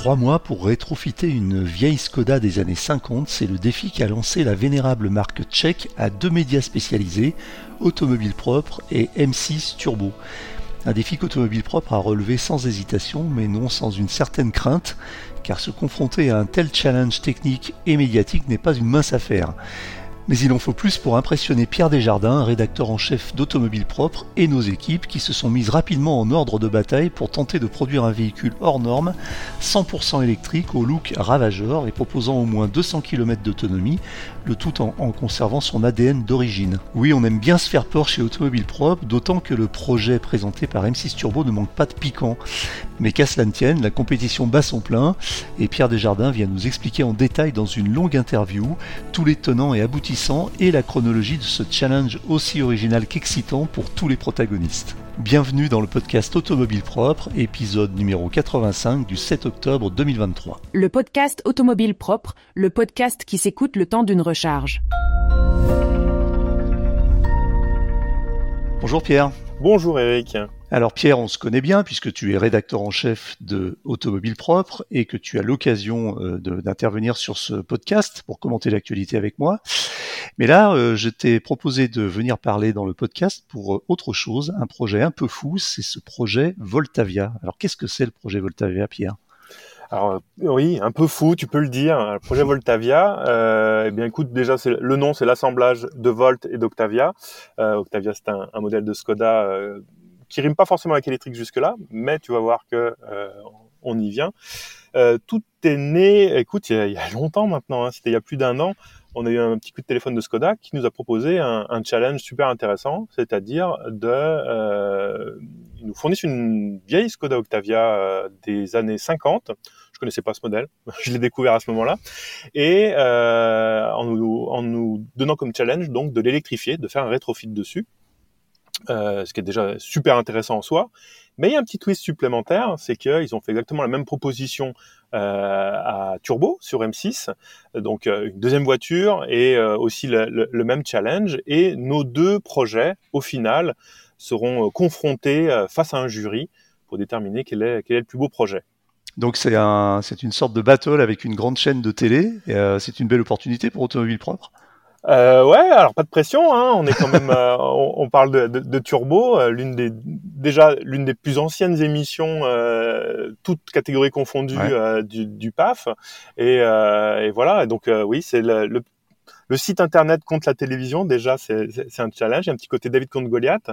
Trois mois pour rétrofiter une vieille Skoda des années 50, c'est le défi qu'a lancé la vénérable marque tchèque à deux médias spécialisés, Automobile Propre et M6 Turbo. Un défi qu'Automobile Propre a relevé sans hésitation, mais non sans une certaine crainte, car se confronter à un tel challenge technique et médiatique n'est pas une mince affaire. Mais il en faut plus pour impressionner Pierre Desjardins, rédacteur en chef d'Automobile Propre, et nos équipes qui se sont mises rapidement en ordre de bataille pour tenter de produire un véhicule hors norme, 100% électrique, au look ravageur et proposant au moins 200 km d'autonomie, le tout en, conservant son ADN d'origine. Oui, on aime bien se faire peur chez Automobile Propre, d'autant que le projet présenté par M6 Turbo ne manque pas de piquant. Mais qu'à cela ne tienne, la compétition bat son plein, et Pierre Desjardins vient nous expliquer en détail dans une longue interview tous les tenants et aboutissants et la chronologie de ce challenge aussi original qu'excitant pour tous les protagonistes. Bienvenue dans le podcast Automobile Propre, épisode numéro 85 du 7 octobre 2023. Le podcast Automobile Propre, le podcast qui s'écoute le temps d'une recharge. Bonjour Pierre. Bonjour Eric. Alors Pierre, on se connaît bien puisque tu es rédacteur en chef de Automobile Propre et que tu as l'occasion euh, d'intervenir sur ce podcast pour commenter l'actualité avec moi. Mais là, euh, je t'ai proposé de venir parler dans le podcast pour euh, autre chose, un projet un peu fou, c'est ce projet Voltavia. Alors qu'est-ce que c'est le projet Voltavia, Pierre? Alors oui, un peu fou, tu peux le dire. Le projet Voltavia, euh, eh bien écoute, déjà c'est le nom, c'est l'assemblage de Volt et d'Octavia. Euh, Octavia, c'est un, un, modèle de Skoda euh, qui rime pas forcément avec électrique jusque-là, mais tu vas voir que euh, on y vient. Euh, tout est né, écoute, il y a, y a longtemps maintenant, hein, c'était il y a plus d'un an. On a eu un petit coup de téléphone de Skoda qui nous a proposé un, challenge super intéressant, c'est-à-dire de, euh, ils nous fournissent une vieille Skoda Octavia des années 50 je connaissais pas ce modèle, je l'ai découvert à ce moment-là, et euh, en, nous, en, nous, donnant comme challenge donc de l'électrifier, de faire un rétrofit dessus, euh, ce qui est déjà super intéressant en soi. Mais il y a un petit twist supplémentaire, c'est qu'ils ont fait exactement la même proposition euh, à Turbo sur M6, donc euh, une deuxième voiture et aussi le, même challenge. Et nos deux projets, au final, seront confrontés face à un jury pour déterminer quel est, le plus beau projet. Donc c'est un, c'est une sorte de battle avec une grande chaîne de télé. C'est une belle opportunité pour Automobile Propre. Euh, ouais, alors pas de pression. Hein. On est quand même, euh, on, on, parle de, de, de Turbo, euh, l'une des déjà l'une des plus anciennes émissions, euh, toutes catégories confondues ouais. du, du, PAF. Et, et voilà. Donc oui, c'est le, le, le site internet contre la télévision, déjà, c'est un challenge. Il y a un petit côté David contre Goliath.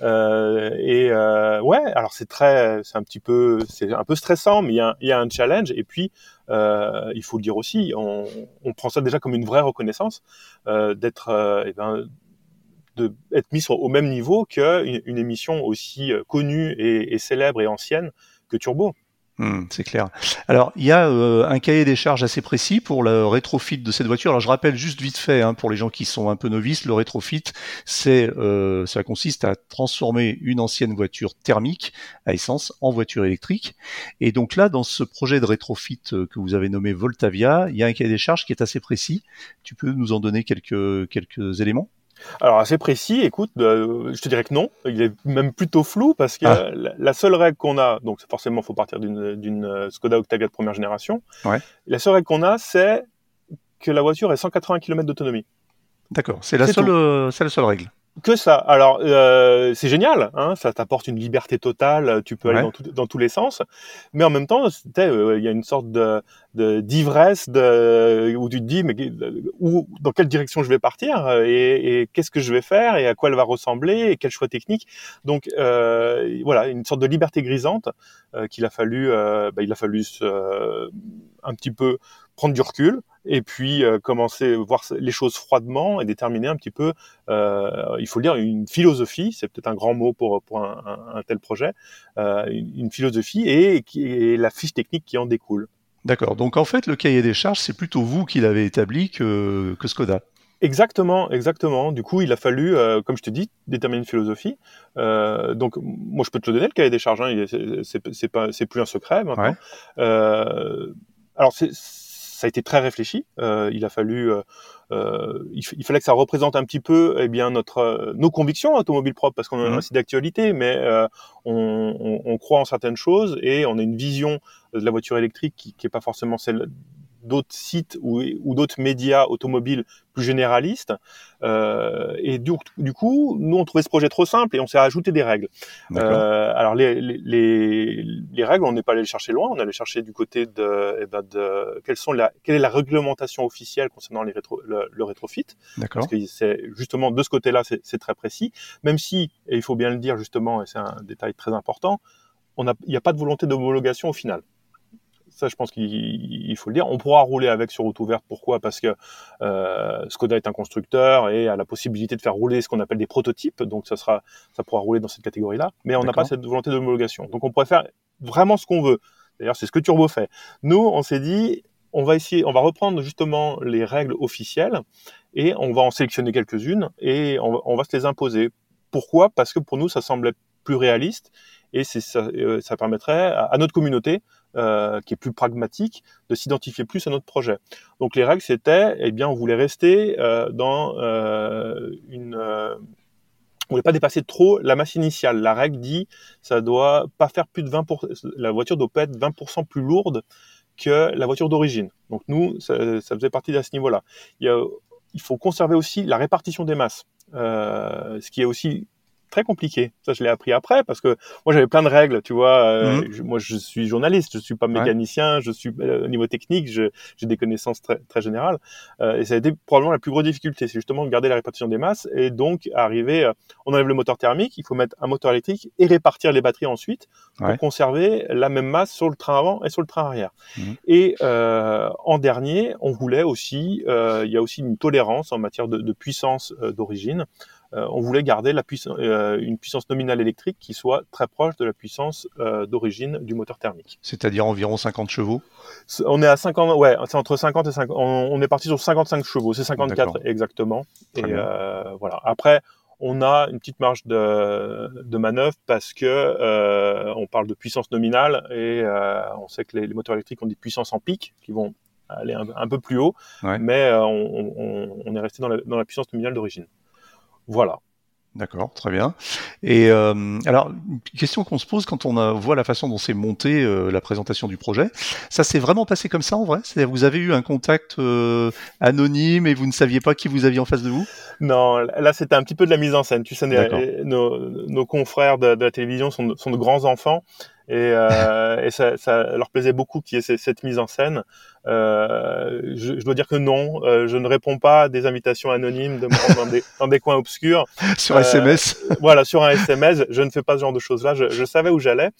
Euh, et euh, ouais, alors c'est très, c'est un petit peu, c'est un peu stressant, mais il y a, il y a un challenge. Et puis, euh, il faut le dire aussi, on, on, prend ça déjà comme une vraie reconnaissance euh, d'être, euh, eh ben, de être mis au même niveau qu'une une émission aussi euh, connue et, et célèbre et ancienne que Turbo. Mmh, c'est clair. Alors, il y a euh, un cahier des charges assez précis pour le rétrofit de cette voiture. Alors, je rappelle juste vite fait, hein, pour les gens qui sont un peu novices, le rétrofit, c'est, euh, ça consiste à transformer une ancienne voiture thermique à essence en voiture électrique. Et donc là, dans ce projet de rétrofit euh, que vous avez nommé Voltavia, il y a un cahier des charges qui est assez précis. Tu peux nous en donner quelques, quelques éléments? Alors assez précis, écoute, euh, je te dirais que non, il est même plutôt flou parce que ah. la, la, seule règle qu'on a, donc forcément il faut partir d'une euh, Skoda Octavia de première génération, ouais. la seule règle qu'on a c'est que la voiture ait 180 km d'autonomie. D'accord, c'est la, seule, euh, la seule règle que ça. Alors, euh, c'est génial, hein, ça t'apporte une liberté totale, tu peux aller dans, tout, dans, tous les sens, mais en même temps, euh, il y a une sorte de d'ivresse de, où tu te dis, mais où, dans quelle direction je vais partir et, et qu'est-ce que je vais faire et à quoi elle va ressembler et quel choix technique. Donc, euh, voilà, une sorte de liberté grisante euh, qu'il a fallu, euh, bah, il a fallu un petit peu prendre du recul et puis euh, commencer à voir les choses froidement et déterminer un petit peu, euh, il faut le dire, une philosophie, c'est peut-être un grand mot pour, pour un, un, un tel projet, euh, une, philosophie et, et, la fiche technique qui en découle. D'accord, donc en fait le cahier des charges, c'est plutôt vous qui l'avez établi que, que Skoda. Exactement, exactement. Du coup, il a fallu, euh, comme je te dis, déterminer une philosophie. Euh, donc, moi, je peux te le donner le cahier des charges. Hein, c'est pas, c'est plus un secret maintenant. Ouais. Euh, alors, c'est ça a été très réfléchi. Euh, il a fallu euh, euh, il, fallait que ça représente un petit peu eh bien notre nos convictions automobiles propres parce qu'on a un site d'actualité, mais on, on, on, croit en certaines choses et on a une vision de la voiture électrique qui n'est pas forcément celle d'autres sites ou, ou d'autres médias automobiles plus généralistes. Euh, et du, du, coup, nous, on trouvait ce projet trop simple et on s'est rajouté des règles. Euh, alors, les, les, les, règles, on n'est pas allé les chercher loin. On allait chercher du côté de, eh ben de quelles sont la, quelle est la réglementation officielle concernant les rétro, le, le rétrofit. Parce que c'est justement de ce côté-là, c'est très précis. Même si, et il faut bien le dire justement, et c'est un détail très important, il n'y a pas de volonté d'homologation au final. Ça, je pense qu'il faut le dire. On pourra rouler avec sur route ouverte. Pourquoi? Parce que euh, Skoda est un constructeur et a la possibilité de faire rouler ce qu'on appelle des prototypes. Donc, ça sera, ça pourra rouler dans cette catégorie-là. Mais on n'a pas cette volonté d'homologation. Donc, on pourrait faire vraiment ce qu'on veut. D'ailleurs, c'est ce que Turbo fait. Nous, on s'est dit, on va essayer, on va reprendre justement les règles officielles et on va en sélectionner quelques-unes et on va, on va se les imposer. Pourquoi? Parce que pour nous, ça semblait plus réaliste et ça, euh, ça permettrait à notre communauté euh, qui est plus pragmatique, de s'identifier plus à notre projet. Donc les règles, c'était, eh bien, on voulait rester euh, dans euh, une on voulait pas dépasser trop la masse initiale. La règle dit ça doit pas faire plus de 20%, la voiture doit pas être 20% plus lourde que la voiture d'origine. Donc nous, ça, faisait partie de ce niveau-là. Il, il, faut conserver aussi la répartition des masses, ce qui est aussi très compliqué. Ça, je l'ai appris après parce que moi, j'avais plein de règles, tu vois. Euh, mhm. moi, je suis journaliste, je suis pas mécanicien, je suis euh, au niveau technique, j'ai des connaissances très, très générales. Euh, et ça a été probablement la plus grosse difficulté, c'est justement de garder la répartition des masses et donc arriver. on enlève le moteur thermique, il faut mettre un moteur électrique et répartir les batteries ensuite pour conserver la même masse sur le train avant et sur le train arrière. Mhm. Et en dernier, on voulait aussi, il y a aussi une tolérance en matière de, de puissance d'origine. Euh, on voulait garder la puissance, euh, une puissance nominale électrique qui soit très proche de la puissance euh, d'origine du moteur thermique. C'est-à-dire environ 50 chevaux? On est à 50, ouais, c'est entre 50 et 50. On, est parti sur 55 chevaux, c'est 54 exactement. et voilà. Après, on a une petite marge de, de manœuvre parce que on parle de puissance nominale et on sait que les, moteurs électriques ont des puissances en pic qui vont aller un, peu plus haut, mais on, est resté dans la, dans la puissance nominale d'origine. Voilà. D'accord, très bien. Et euh, alors, une question qu'on se pose quand on voit la façon dont s'est montée euh, la présentation du projet, ça s'est vraiment passé comme ça en vrai? C'est-à-dire vous avez eu un contact euh, anonyme et vous ne saviez pas qui vous aviez en face de vous? Non, là c'était un petit peu de la mise en scène. Tu sais, nos, confrères de, la télévision sont de grands enfants et, euh, et ça, ça, leur plaisait beaucoup qu'il y ait cette mise en scène. Euh, je, je, dois dire que non, euh, je ne réponds pas à des invitations anonymes de me rendre dans, des, dans des coins obscurs. sur SMS euh, Voilà, sur un SMS, je ne fais pas ce genre de choses-là. Je, je savais où j'allais.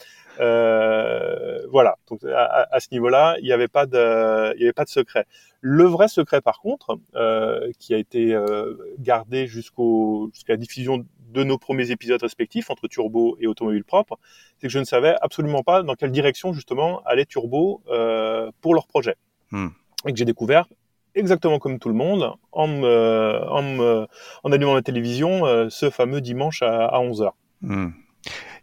Euh, voilà. Donc à, à ce niveau-là, il n'y avait pas de, il y avait pas de secret. Le vrai secret, par contre, euh, qui a été euh, gardé jusqu'au jusqu'à la diffusion de nos premiers épisodes respectifs entre Turbo et Automobile Propre, c'est que je ne savais absolument pas dans quelle direction justement allait Turbo euh, pour leur projet. Hmm. Et que j'ai découvert exactement comme tout le monde en, en, en allumant la télévision euh, ce fameux dimanche à, à 11h. Hmm.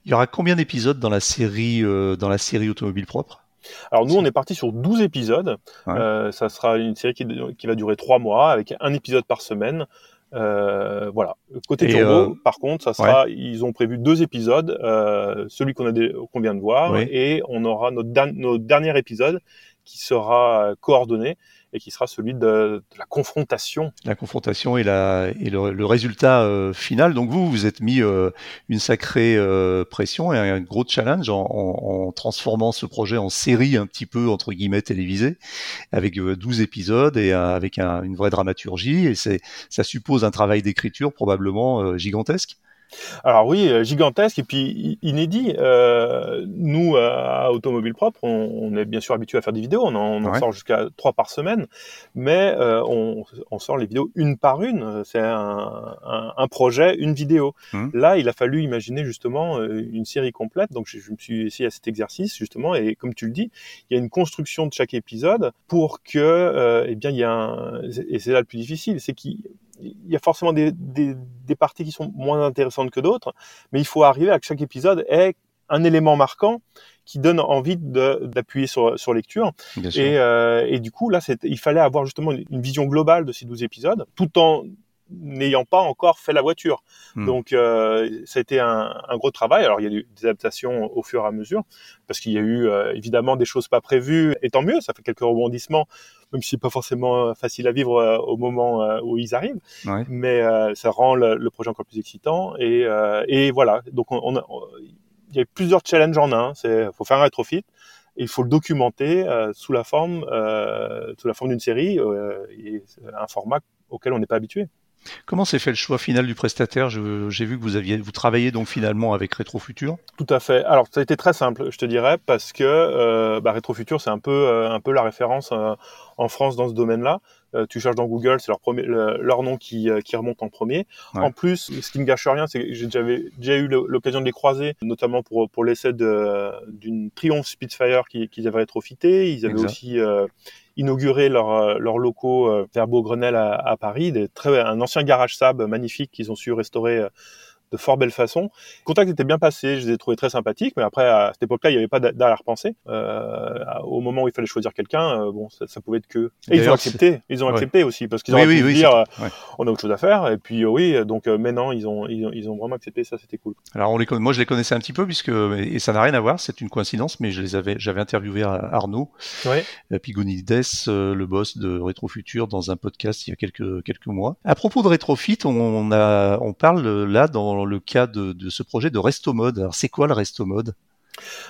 Il y aura combien d'épisodes dans la série euh, dans la série Automobile Propre? Alors nous, on est parti sur 12 épisodes. Euh, ça sera une série qui, qui, va durer 3 mois avec un épisode par semaine. Euh, voilà. Côté Turbo, euh, par contre, ça sera, ils ont prévu deux épisodes, euh, celui qu'on a qu'on vient de voir, et on aura notre, notre dernier épisode qui sera coordonné et qui sera celui de, la confrontation. La confrontation et, la, et le, résultat euh, final. Donc vous, vous êtes mis euh, une sacrée euh, pression et un gros challenge en, en, transformant ce projet en série un petit peu entre guillemets télévisée, avec 12 épisodes et avec une vraie dramaturgie. Et ça suppose un travail d'écriture probablement gigantesque. Alors oui, euh, gigantesque et puis inédit. Euh, nous, à Automobile Propre, on, est bien sûr habitué à faire des vidéos. On en, sort jusqu'à trois par semaine, mais euh, on, sort les vidéos une par une. C'est un, projet, une vidéo. Mmh. Là, il a fallu imaginer justement une série complète. Donc, je, me suis essayé à cet exercice justement. Et comme tu le dis, il y a une construction de chaque épisode pour que, eh bien, il y a un, et c'est là le plus difficile, c'est qu'il il y a forcément des, des, des, parties qui sont moins intéressantes que d'autres, mais il faut arriver à que chaque épisode ait un élément marquant qui donne envie d'appuyer sur, sur lecture. Et, euh, et, du coup, là, il fallait avoir justement une, vision globale de ces 12 épisodes, tout en n'ayant pas encore fait la voiture. Hmm. Donc, euh, ça a été un, un, gros travail. Alors, il y a eu des adaptations au fur et à mesure, parce qu'il y a eu euh, évidemment des choses pas prévues, et tant mieux, ça fait quelques rebondissements, même si c'est pas forcément facile à vivre euh, au moment euh, où ils arrivent. Mais ça rend le, le, projet encore plus excitant. Et, et voilà, donc on, on, il y a plusieurs challenges en un. C'est faut faire un rétrofit et il faut le documenter euh, sous la forme euh, sous la forme d'une série euh, et un format auquel on n'est pas habitué. Comment s'est fait le choix final du prestataire? J'ai vu que vous aviez vous travaillez donc finalement avec Retrofutur. Tout à fait. Alors ça a été très simple, je te dirais, parce que euh, bah, c'est un peu un peu la référence en France dans ce domaine-là. Euh, tu cherches dans Google, c'est leur, premier, leur nom qui, euh, qui remonte en premier. En plus, ce qui me gâche rien, c'est que j'avais déjà eu l'occasion de les croiser, notamment pour, pour l'essai d'une Triumph Spitfire qu'ils avaient rétrofité. Ils avaient aussi euh, inauguré leurs leur locaux vers Beaugrenelle à, à Paris, un ancien garage Saab magnifique qu'ils ont su restaurer de fort belle façon. Le contact était bien passé, je les ai trouvés très sympathiques, mais après, à cette époque-là, il n'y avait pas d'arrière-pensée. Euh, au moment où il fallait choisir quelqu'un, euh, bon, ça, ça, pouvait être que... Et ils ont accepté, ils ont accepté aussi, parce qu'ils ont oui, pu dire, euh, on a autre chose à faire, et puis oui, donc maintenant, ils ont, ils ont, vraiment accepté, ça c'était cool. Alors, on les, moi, je les connaissais un petit peu, puisque, et ça n'a rien à voir, c'est une coïncidence, mais je les avais, j'avais interviewé Arnaud, ouais. Pigonides, le boss de Rétrofutur, dans un podcast il y a quelques, quelques mois. À propos de Rétrofit, on, a, on parle là dans le cas de, ce projet de Resto Mode. Alors c'est quoi le Resto Mode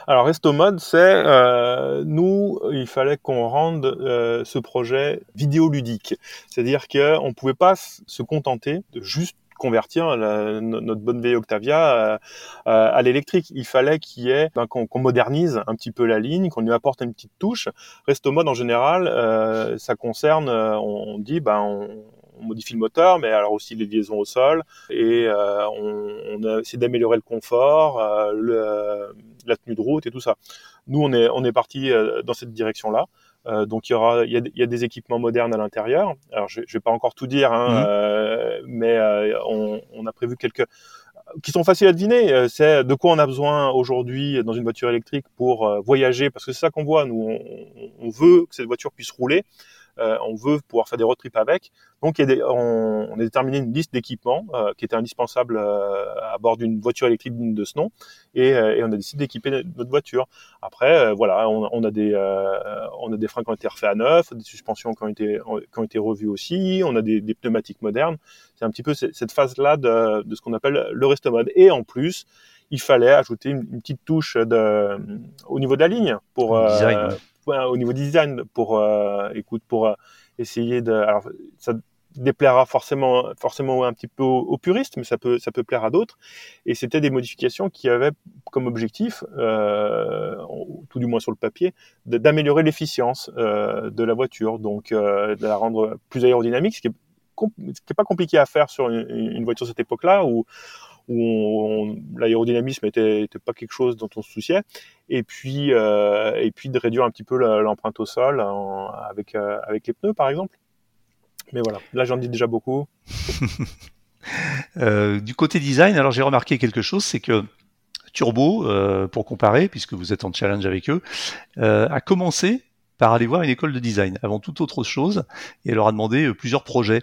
alors Resto Mode, c'est euh, nous, il fallait qu'on rende euh, ce projet vidéoludique, c'est-à-dire qu'on ne pouvait pas se contenter de juste convertir notre bonne vieille Octavia euh, à l'électrique. Il fallait qu'il ait ben, qu'on modernise un petit peu la ligne, qu'on lui apporte une petite touche. Resto mode en général, ça concerne, on, dit, ben on, on modifie le moteur, mais alors aussi les liaisons au sol, et euh, on, a essayé d'améliorer le confort, euh, le, la tenue de route et tout ça. Nous, on est, on est parti euh, dans cette direction-là. donc il y aura, il y, a, des équipements modernes à l'intérieur. Alors je, je vais pas encore tout dire, hein, mmh. mais on, a prévu quelques qui sont faciles à deviner. C'est de quoi on a besoin aujourd'hui dans une voiture électrique pour voyager, parce que c'est ça qu'on voit. Nous, on, veut que cette voiture puisse rouler. Euh, on veut pouvoir faire des road trips avec. Donc, il y a on, a déterminé une liste d'équipements euh, qui était indispensable euh, à bord d'une voiture électrique de ce nom, et, on a décidé d'équiper notre voiture. Après, voilà, on, a des on a des freins qui ont été refaits à neuf, des suspensions qui ont été qui ont été revues aussi, on a des, pneumatiques modernes. C'est un petit peu cette phase-là de, ce qu'on appelle le resto mode. Et en plus, il fallait ajouter une, petite touche de, au niveau de la ligne pour au niveau design pour euh, écoute pour euh, essayer de alors ça déplaira forcément forcément un petit peu aux, puristes mais ça peut ça peut plaire à d'autres. Et c'était des modifications qui avaient comme objectif euh, tout du moins sur le papier d'améliorer l'efficience de la voiture donc de la rendre plus aérodynamique ce qui est ce qui est pas compliqué à faire sur une, voiture de cette époque-là où l'aérodynamisme était, pas quelque chose dont on se souciait, et puis euh, et puis de réduire un petit peu l'empreinte au sol avec euh, avec les pneus par exemple. Mais voilà, là j'en dis déjà beaucoup. euh, du côté design, alors j'ai remarqué quelque chose, c'est que Turbo, pour comparer, puisque vous êtes en challenge avec eux, a commencé par aller voir une école de design avant toute autre chose et elle leur a demandé euh, plusieurs projets.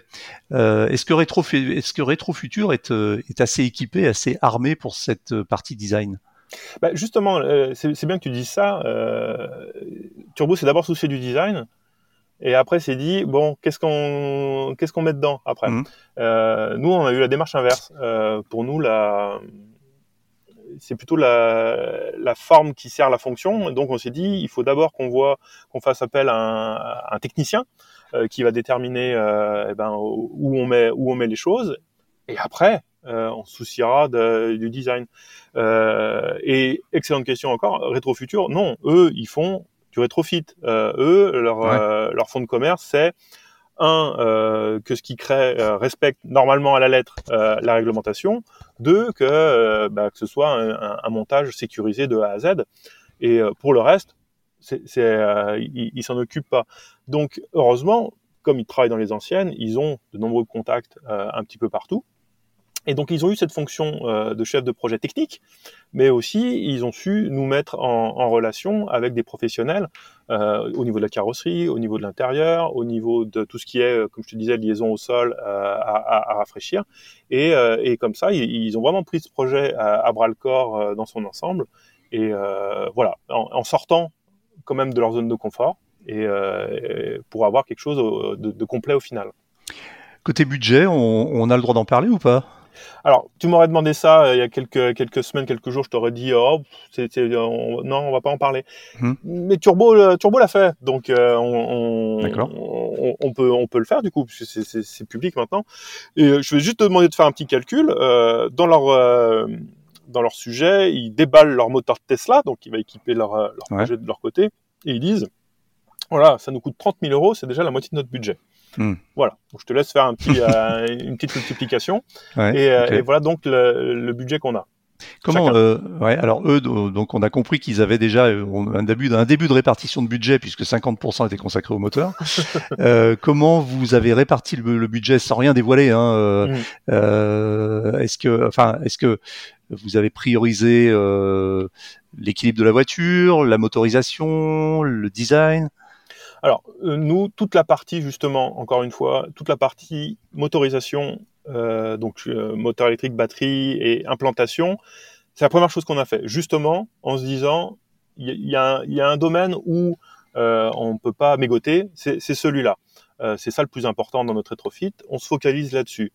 Euh, est-ce que Retro est-ce que Retro Futur est, euh, est assez équipé, assez armé pour cette partie design? Bah justement, c'est bien que tu dises ça. Turbo s'est d'abord soucié du design. Et après, c'est dit bon, qu'est-ce qu'on qu'est-ce qu'on met dedans après? Mmh. Nous, on a eu la démarche inverse. pour nous, la c'est plutôt la, la, forme qui sert la fonction. Donc on s'est dit, il faut d'abord qu'on voit, qu'on fasse appel à un, un technicien euh, qui va déterminer euh, eh ben, où on met où on met les choses. Et après, euh, on se souciera de, du design. Et excellente question encore, Rétrofutur, non, eux, ils font du rétrofit. Eux, leur, leur fonds de commerce, c'est un, euh, que ce qui crée euh, respecte normalement à la lettre euh, la réglementation, deux, que, bah, que ce soit un, montage sécurisé de A à Z, et pour le reste, ils s'en occupent pas. Donc heureusement, comme ils travaillent dans les anciennes, ils ont de nombreux contacts un petit peu partout. Et donc ils ont eu cette fonction euh, de chef de projet technique, mais aussi ils ont su nous mettre en, en relation avec des professionnels euh, au niveau de la carrosserie, au niveau de l'intérieur, au niveau de tout ce qui est, euh, comme je te disais, liaison au sol euh, à, à, à, rafraîchir. Et, euh, et, comme ça, ils, ont vraiment pris ce projet à, à bras le corps dans son ensemble. Et voilà, en, en, sortant quand même de leur zone de confort et, pour avoir quelque chose de, de complet au final. Côté budget, on, on a le droit d'en parler ou pas? Alors, tu m'aurais demandé ça euh, il y a quelques, quelques semaines, quelques jours, je t'aurais dit, oh, on, non, on va pas en parler. Hum. Mais Turbo, euh, Turbo l'a fait, donc euh, on, on, on, peut, on peut le faire du coup, puisque c'est, public maintenant. Et je vais juste te demander de faire un petit calcul. Euh, dans leur dans leur sujet, ils déballent leur moteur Tesla, donc qui va équiper leur, leur ouais. projet de leur côté, et ils disent, voilà, ça nous coûte 30 000 euros, c'est déjà la moitié de notre budget. Hmm. Voilà, donc, je te laisse faire un petit, euh, une petite multiplication. Ouais, et, euh, okay. et, voilà donc le, le budget qu'on a. Comment euh, ouais, alors eux donc on a compris qu'ils avaient déjà euh, un début un début de répartition de budget puisque 50% était consacré au moteur. euh, comment vous avez réparti le, le, budget sans rien dévoiler hein, euh, mm. euh, Est-ce que enfin est-ce que vous avez priorisé l'équilibre de la voiture, la motorisation, le design? Alors, euh, nous, toute la partie, justement, encore une fois, toute la partie motorisation, euh, donc euh, moteur électrique, batterie et implantation, c'est la première chose qu'on a fait, justement, en se disant, il y, a un domaine où on ne peut pas mégoter, c'est celui-là. C'est ça le plus important dans notre rétrofit, on se focalise là-dessus.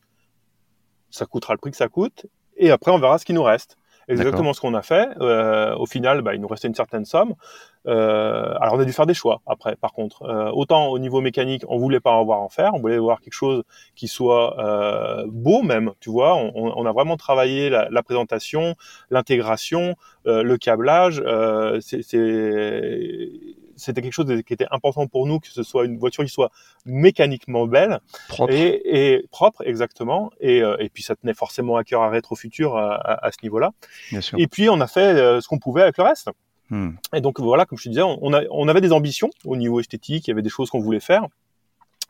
Ça coûtera le prix que ça coûte, et après, on verra ce qui nous reste exactement ce qu'on a fait. Euh, au final, bah, il nous restait une certaine somme. Euh, alors on a dû faire des choix après. Par contre, euh, autant au niveau mécanique, on voulait pas avoir en faire, on voulait voir quelque chose qui soit euh, beau même. Tu vois, on, on, a vraiment travaillé la, la présentation, l'intégration, euh, le câblage. Euh, c'est c'était quelque chose qui était important pour nous, que ce soit une voiture qui soit mécaniquement belle propre. Et, et, propre, exactement. Et, euh, et, puis ça tenait forcément à cœur à Rétro Futur à, à, à ce niveau-là. Et puis on a fait euh, ce qu'on pouvait avec le reste. Hmm. Et donc voilà, comme je te disais, on, a, on avait des ambitions au niveau esthétique, il y avait des choses qu'on voulait faire.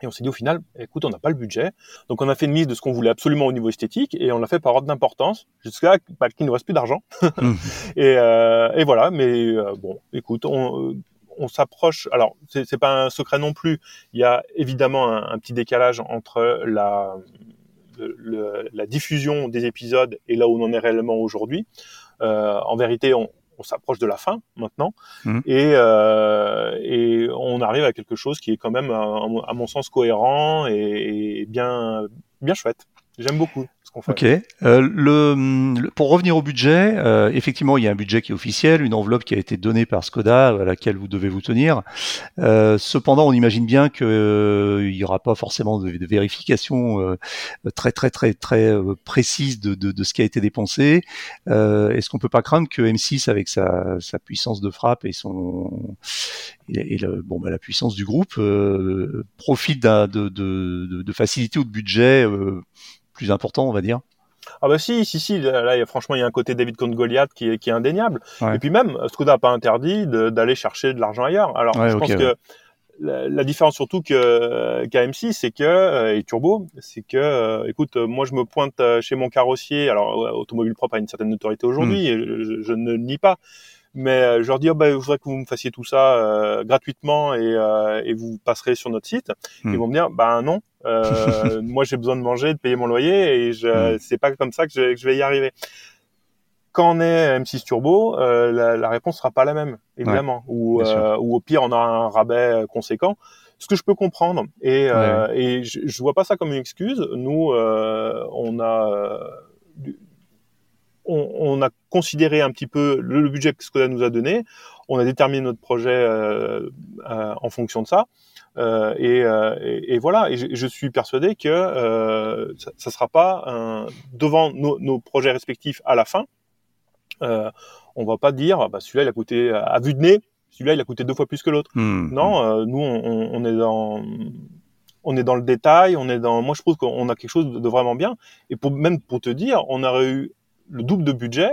Et on s'est dit au final, écoute, on n'a pas le budget. Donc on a fait une liste de ce qu'on voulait absolument au niveau esthétique et on l'a fait par ordre d'importance jusqu'à bah, qu'il ne reste plus d'argent. et, euh, et, voilà, mais euh, bon, écoute, on, on s'approche. Alors, c'est pas un secret non plus. Il y a évidemment un, un petit décalage entre la, le, la diffusion des épisodes et là où on en est réellement aujourd'hui. Euh, en vérité, on, on s'approche de la fin maintenant mmh. et, euh, et on arrive à quelque chose qui est quand même, à, à mon sens, cohérent et, et bien, bien chouette. J'aime beaucoup. Ok. Euh, le, pour revenir au budget, euh, effectivement, il y a un budget qui est officiel, une enveloppe qui a été donnée par Skoda à laquelle vous devez vous tenir. Euh, cependant, on imagine bien qu'il euh, n'y aura pas forcément de, vérification euh, très très très très euh, précise de, de, de, ce qui a été dépensé. Est-ce qu'on peut pas craindre que M6, avec sa, sa puissance de frappe et son et, le, bon, bah, la puissance du groupe, profite de, de, facilité ou de budget plus important, on va dire. Ah bah si, si, si, là, là franchement, il y a un côté David contre Goliath qui est, qui est indéniable. Ouais. Et puis même, Skoda n'a pas interdit d'aller chercher de l'argent ailleurs. Alors, ouais, je okay, pense ouais. que la, la, différence surtout que qu'AM6, c'est que, euh, et Turbo, c'est que, euh, écoute, moi je me pointe chez mon carrossier, alors Automobile Propre a une certaine notoriété aujourd'hui, mm. et je, je, ne le nie pas, mais euh, je leur dis oh, bah, je voudrais que vous me fassiez tout ça euh, gratuitement et, euh, et, vous passerez sur notre site. Hmm. Ils vont me dire bah non, euh, moi j'ai besoin de manger, de payer mon loyer et je c'est pas comme ça que je, que je, vais y arriver. Quand on est M6 Turbo, euh, la, la, réponse sera pas la même évidemment, ouais, ou, ou au pire on a un rabais conséquent ce que je peux comprendre et, ouais. et je, je vois pas ça comme une excuse. Nous, on a on, on, a considéré un petit peu le, le, budget que Skoda nous a donné, on a déterminé notre projet euh, euh, en fonction de ça. Euh, et, euh, et, et, voilà, et je, je, suis persuadé que euh, ça ne sera pas un, devant nos, nos, projets respectifs à la fin. Euh, on va pas dire, ah bah, celui-là il a coûté à vue de nez, celui-là il a coûté deux fois plus que l'autre. Mmh. Non, nous on, on, est dans on est dans le détail, on est dans. Moi, je trouve qu'on a quelque chose de vraiment bien. Et pour même pour te dire, on aurait eu le double de budget,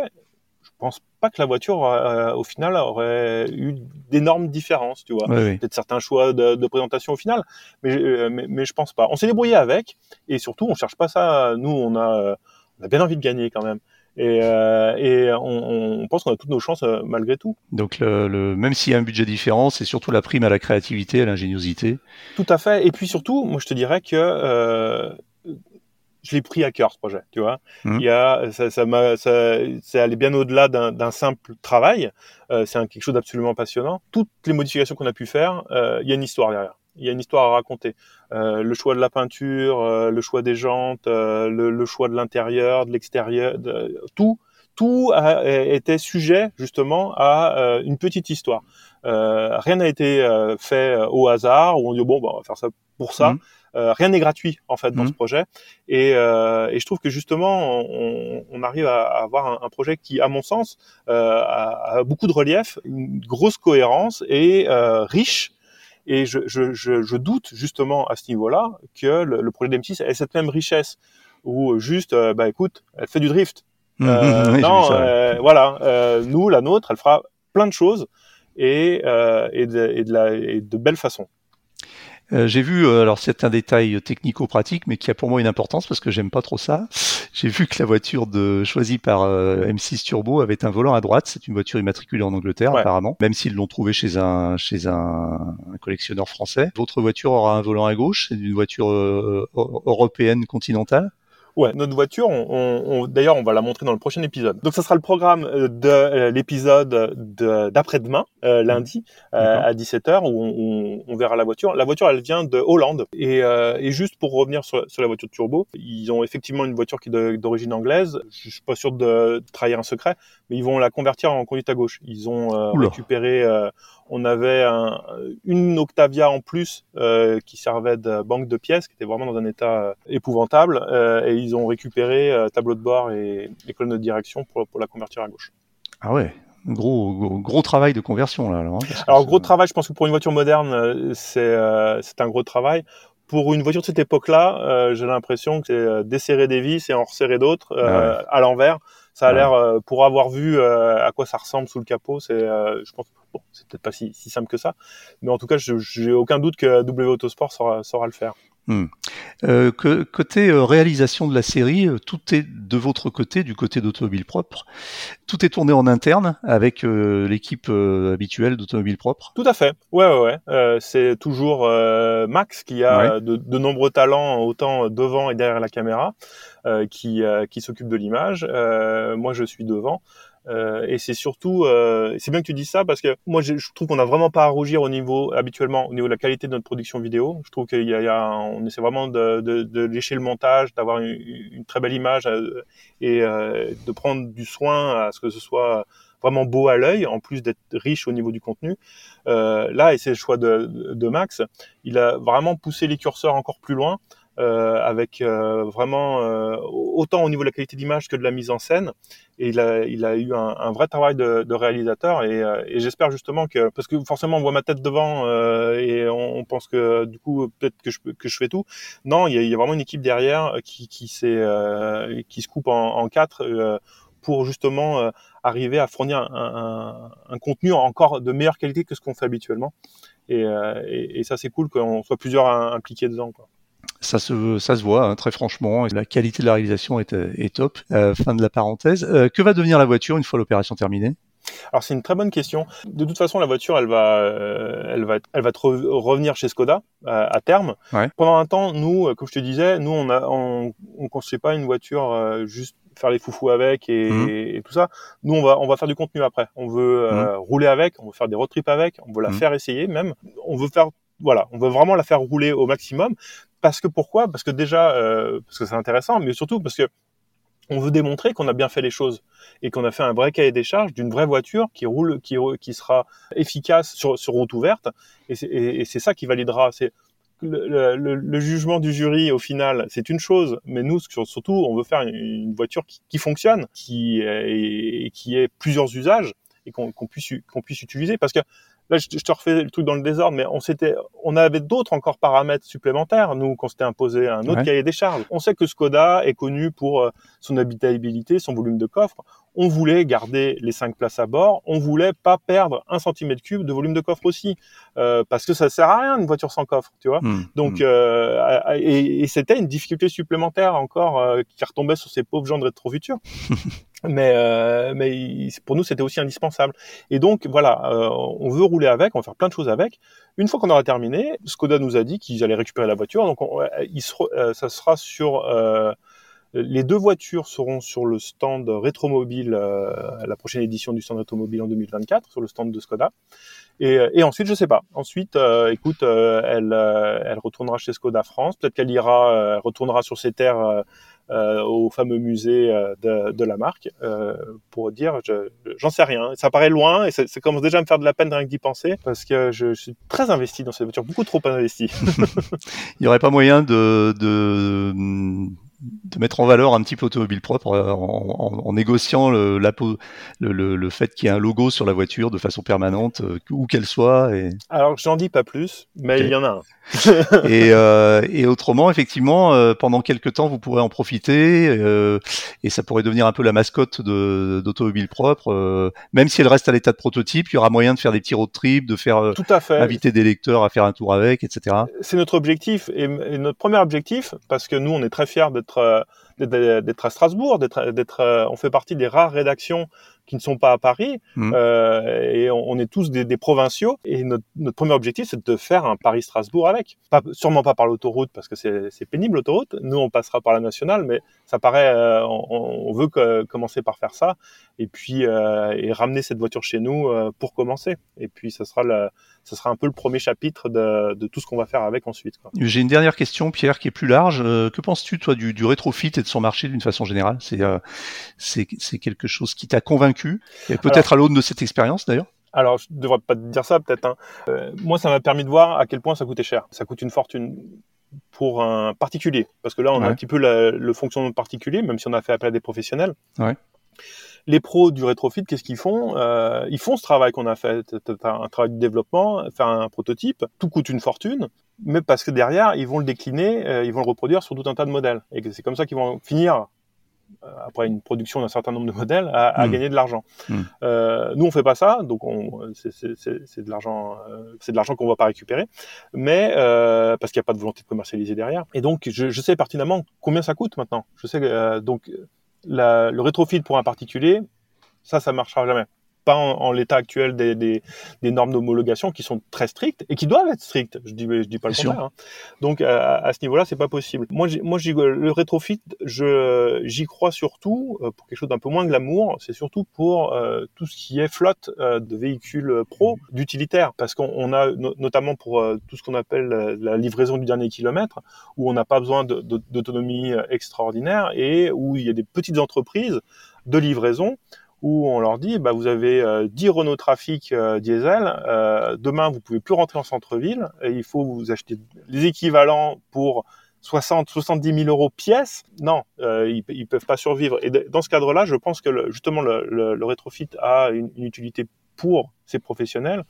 pense pas que la voiture, euh, au final, aurait eu d'énormes différences, tu vois. Oui, oui. Peut-être certains choix de, de, présentation au final, mais, euh, mais, mais, je pense pas. On s'est débrouillé avec, et surtout, on cherche pas ça. Nous, on a, on a bien envie de gagner quand même. Et, euh, et on, on, pense qu'on a toutes nos chances euh, malgré tout. Donc le, le même s'il y a un budget différent, c'est surtout la prime à la créativité, à l'ingéniosité. Tout à fait. Et puis surtout, moi je te dirais que je l'ai pris à cœur ce projet. Tu vois, mmh. il y a ça, ça m'a, ça, c'est allé bien au-delà d'un simple travail. Euh, c'est quelque chose d'absolument passionnant. Toutes les modifications qu'on a pu faire, euh, il y a une histoire derrière il y a une histoire à raconter. Euh, le choix de la peinture, le choix des jantes, le, le, choix de l'intérieur, de l'extérieur, tout, tout a, était sujet justement à euh, une petite histoire. Euh, rien n'a été fait au hasard où on dit bon, bah, on va faire ça pour ça. Mmh. Rien n'est gratuit en fait dans mmh. ce projet et, et, je trouve que justement on, on arrive à, avoir un, un, projet qui, à mon sens, a, a, beaucoup de relief, une grosse cohérence et riche et je, je, je, je, doute justement à ce niveau-là que le, le projet d'M6 ait cette même richesse où juste, euh, bah écoute, elle fait du drift. Mmh, euh, mmh, non, euh, voilà, euh, nous, la nôtre, elle fera plein de choses et, euh, et, de, et, de la, et de belles façons. Euh, j'ai vu, euh, alors c'est un détail technico-pratique, mais qui a pour moi une importance parce que j'aime pas trop ça. J'ai vu que la voiture de, choisie par euh, M6 Turbo avait un volant à droite. C'est une voiture immatriculée en Angleterre ouais. apparemment, même s'ils l'ont trouvé chez un chez un, un, collectionneur français. Votre voiture aura un volant à gauche. C'est une voiture européenne continentale. Ouais, notre voiture, on, on, on d'ailleurs, on va la montrer dans le prochain épisode. Donc, ça sera le programme euh, de euh, l'épisode d'après-demain, euh, lundi, euh, à 17h, où on, on, verra la voiture. La voiture, elle vient de Hollande. Et, euh, et juste pour revenir sur, sur, la voiture de turbo, ils ont effectivement une voiture qui est d'origine anglaise. Je suis pas sûr de trahir un secret, mais ils vont la convertir en conduite à gauche. Ils ont récupéré on avait un, une Octavia en plus euh, qui servait de banque de pièces, qui était vraiment dans un état euh, épouvantable, euh, et ils ont récupéré euh, tableau de bord et, et colonne de direction pour, pour la convertir à gauche. Ah ouais, gros, gros, gros travail de conversion là. Alors, hein, alors gros travail, je pense que pour une voiture moderne, c'est euh, un gros travail. Pour une voiture de cette époque-là, euh, j'ai l'impression que c'est desserrer des vis et en resserrer d'autres ah ouais. à l'envers. Ça a l'air, euh, pour avoir vu à quoi ça ressemble sous le capot, c'est, je pense, bon, c'est peut-être pas si, si, simple que ça, mais en tout cas, j'ai aucun doute que W Autosport saura, saura le faire. Hmm. Euh, que, côté euh, réalisation de la série, euh, tout est de votre côté, du côté d'Automobile Propre. Tout est tourné en interne avec l'équipe habituelle d'Automobile Propre. Tout à fait. Ouais, ouais, ouais. c'est toujours Max qui a ouais. de, de, nombreux talents autant devant et derrière la caméra, qui, qui s'occupe de l'image. moi, je suis devant. Euh, et c'est surtout, euh, c'est bien que tu dis ça parce que moi je, je trouve qu'on n'a vraiment pas à rougir au niveau habituellement au niveau de la qualité de notre production vidéo. Je trouve qu'il y, y a, on essaie vraiment de, de, de lécher le montage, d'avoir une, une, très belle image euh, et euh, de prendre du soin à ce que ce soit vraiment beau à l'œil, en plus d'être riche au niveau du contenu. Euh, là, et c'est le choix de, de, Max, il a vraiment poussé les curseurs encore plus loin avec euh, vraiment euh, autant au niveau de la qualité d'image que de la mise en scène. Et il a, il a eu un, un vrai travail de, de réalisateur et, euh, et j'espère justement que parce que forcément on voit ma tête devant euh, et on, on, pense que du coup peut-être que je que je fais tout. Non, il y a, y a vraiment une équipe derrière qui qui qui se coupe en, en quatre pour justement arriver à fournir un, un, contenu encore de meilleure qualité que ce qu'on fait habituellement. Et, et, et ça c'est cool qu'on soit plusieurs impliqués dedans. Quoi ça se, ça se voit hein, très franchement. La qualité de la réalisation est, est top. Euh, fin de la parenthèse. Euh, que va devenir la voiture une fois l'opération terminée? Alors c'est une très bonne question. De toute façon, la voiture, elle va, euh, elle va, elle va re revenir chez Skoda euh, à terme. Ouais. Pendant un temps, nous, comme je te disais, nous on a, on, on construit pas une voiture euh, juste faire les foufous avec et, mmh. et, tout ça. Nous, on va, on va faire du contenu après. On veut mmh. rouler avec, on veut faire des road trips avec, on veut la mmh. faire essayer même. On veut faire voilà, on veut vraiment la faire rouler au maximum. Parce que pourquoi? Parce que déjà, euh, parce que c'est intéressant, mais surtout parce que on veut démontrer qu'on a bien fait les choses et qu'on a fait un vrai cahier des charges d'une vraie voiture qui roule, qui, sera efficace sur, route ouverte. Et c'est ça qui validera. Le, jugement du jury au final, c'est une chose, mais nous surtout, on veut faire une, voiture qui, fonctionne, qui, est, ait plusieurs usages et qu'on qu puisse qu'on puisse utiliser parce que là je, je, te refais le truc dans le désordre mais on s'était on avait d'autres encore paramètres supplémentaires nous qu'on s'était imposé un autre ouais. cahier des charges on sait que Skoda est connu pour euh, son habitabilité son volume de coffre on voulait garder les cinq places à bord, on voulait pas perdre un centimètre cube de volume de coffre aussi, euh, parce que ça sert à rien une voiture sans coffre, tu vois. Hmm. Donc, Hmm. euh, et, et c'était une difficulté supplémentaire encore euh, qui retombait sur ces pauvres gens de rétro-futur. mais euh, mais pour nous, c'était aussi indispensable. Et donc, voilà, euh, on veut rouler avec, on va faire plein de choses avec. Une fois qu'on aura terminé, Skoda nous a dit qu'ils allaient récupérer la voiture. Donc, on- euh, il sera- euh, ça sera sur... euh, les deux voitures seront sur le stand Rétromobile, euh, la prochaine édition du stand Rétromobile en 2024, sur le stand de Skoda. Et, et ensuite, je sais pas. Ensuite, euh, écoute, euh, elle, euh, elle retournera chez Skoda France. Peut-être qu'elle ira, euh, elle retournera sur ses terres euh, euh, au fameux musée euh, de, de la marque euh, pour dire, je- j'en sais rien. Ça paraît loin et ça, ça commence déjà à me faire de la peine d'y penser parce que je, je suis très investi dans cette voiture, beaucoup trop investi. Il n'y aurait pas moyen de, de, de mettre en valeur un petit peu automobile propre euh, en, en- en négociant le, la le, le- le fait qu'il y ait un logo sur la voiture de façon permanente, euh, où qu'elle soit. Et, Alors, j'en dis pas plus, mais il y en a un. et, euh, et autrement, effectivement, euh, pendant quelques temps, vous pourrez en profiter euh, et ça pourrait devenir un peu la mascotte d'automobile propre. même si elle reste à l'état de prototype, il y aura moyen de faire des petits road trips, de faire Tout à fait. inviter des lecteurs à faire un tour avec, etc. c'est notre objectif et, et notre premier objectif parce que nous on est très fiers d'être d'être d'être à Strasbourg d'être d'être euh, on fait partie des rares rédactions qui ne sont pas à Paris Mhm. euh, et on, on est tous des, des provinciaux et notre, notre premier objectif c'est de faire un Paris Strasbourg avec pas sûrement pas par l'autoroute parce que c'est pénible l'autoroute nous on passera par la nationale mais ça paraît euh, on, on veut que- commencer par faire ça et puis euh, et ramener cette voiture chez nous pour commencer et puis ça sera le ça sera un peu le premier chapitre de, de tout ce qu'on va faire avec ensuite. J'ai une dernière question, Pierre, qui est plus large. Que penses-tu, toi, du, du rétrofit et de son marché d'une façon générale? C'est c'est quelque chose qui t'a convaincu, et peut-être à l'aune de cette expérience d'ailleurs Alors, je devrais pas te dire ça peut-être. Hein. Euh, moi, ça m'a permis de voir à quel point ça coûtait cher. Ça coûte une fortune pour un particulier, parce que là, on a un petit peu la- le fonctionnement particulier, même si on a fait appel à des professionnels. Ouais. Les pros du rétrofit, qu'est-ce qu'ils font? Euh, Ils font ce travail qu'on a fait, un travail de développement, faire un prototype. Tout coûte une fortune, mais parce que derrière, ils vont le décliner, euh, ils vont le reproduire sur tout un tas de modèles. Et c'est comme ça qu'ils vont finir, après une production d'un certain nombre de modèles, à, à Mm. gagner de l'argent. Mm. Euh, nous, on fait pas ça, donc on, c'est, de l'argent, euh, c'est de l'argent qu'on va pas récupérer, mais euh, parce qu'il n'y a pas de volonté de commercialiser derrière. Et donc, je, je sais pertinemment combien ça coûte maintenant. Je sais que euh, donc la, le rétrofit pour un particulier, ça, ça marchera jamais. Pas en, en l'état actuel des, des, des normes d'homologation qui sont très strictes et qui doivent être strictes. Je dis, je dis pas le Bien contraire. hein. Donc à, à ce niveau-là, c'est pas possible. Moi, moi, le rétrofit, je j'y crois surtout euh, pour quelque chose d'un peu moins glamour. C'est surtout pour euh, tout ce qui est flotte euh, de véhicules pro, d'utilitaires, parce qu'on on a no- notamment pour euh, tout ce qu'on appelle la livraison du dernier kilomètre, où on n'a pas besoin d'autonomie extraordinaire et où il y a des petites entreprises de livraison où on leur dit bah, vous avez euh, 10 Renault Trafic euh, diesel, euh, demain vous pouvez plus rentrer en centre-ville, et il faut vous acheter les équivalents pour 60, 70 000 euros pièce. Non, euh, ils, ils peuvent pas survivre. Et dans ce cadre-là, je pense que le- justement le, le, le rétrofit a une, une utilité pour ces professionnels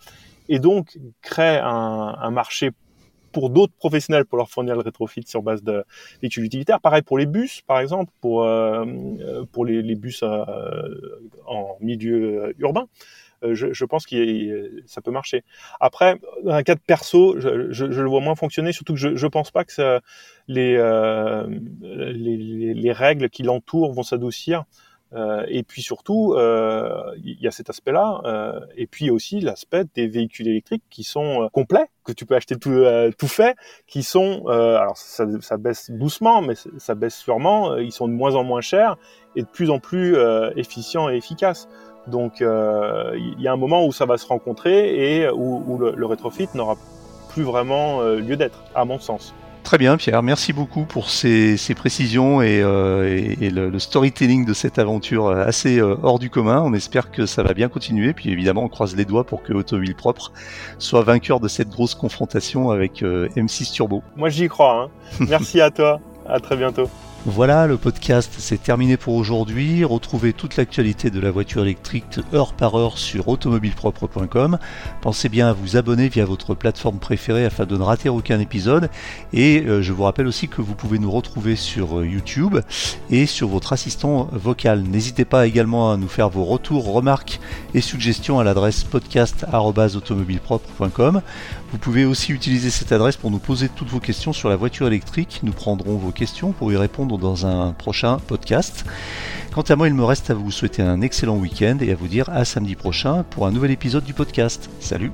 et donc crée un, un marché pour d'autres professionnels pour leur fournir le rétrofit sur base de véhicules utilitaires. Pareil pour les bus, par exemple, pour euh, euh, pour les, bus euh, en milieu urbain. Je, pense que ça peut marcher. Après, dans un cas de perso, je, le vois moins fonctionner, surtout que je, je pense pas que les, les règles qui l'entourent vont s'adoucir. Euh, et puis surtout, euh, il y a cet aspect-là, euh, et puis aussi l'aspect des véhicules électriques qui sont complets, que tu peux acheter tout, fait, qui sont, alors ça, baisse doucement, mais ça baisse sûrement, ils sont de moins en moins chers et de plus en plus efficients et efficaces. Donc il y a un moment où ça va se rencontrer et où, le, le rétrofit n'aura plus vraiment lieu d'être, à mon sens. Très bien, Pierre. Merci beaucoup pour ces, ces précisions et, euh, et, et le, le, storytelling de cette aventure assez euh, hors du commun. On espère que ça va bien continuer. Puis évidemment, on croise les doigts pour que Automobile Propre soit vainqueur de cette grosse confrontation avec euh, M6 Turbo. Moi, j'y crois. Hein. Merci à toi. À très bientôt. Voilà, le podcast c'est terminé pour aujourd'hui. Retrouvez toute l'actualité de la voiture électrique heure par heure sur automobilepropre.com. Pensez bien à vous abonner via votre plateforme préférée afin de ne rater aucun épisode. Et euh, je vous rappelle aussi que vous pouvez nous retrouver sur euh, YouTube et sur votre assistant vocal. N'hésitez pas également à nous faire vos retours, remarques et suggestions à l'adresse podcast.automobilepropre.com. Vous pouvez aussi utiliser cette adresse pour nous poser toutes vos questions sur la voiture électrique. Nous prendrons vos questions pour y répondre dans un prochain podcast. Quant à moi, il me reste à vous souhaiter un excellent week-end et à vous dire à samedi prochain pour un nouvel épisode du podcast. Salut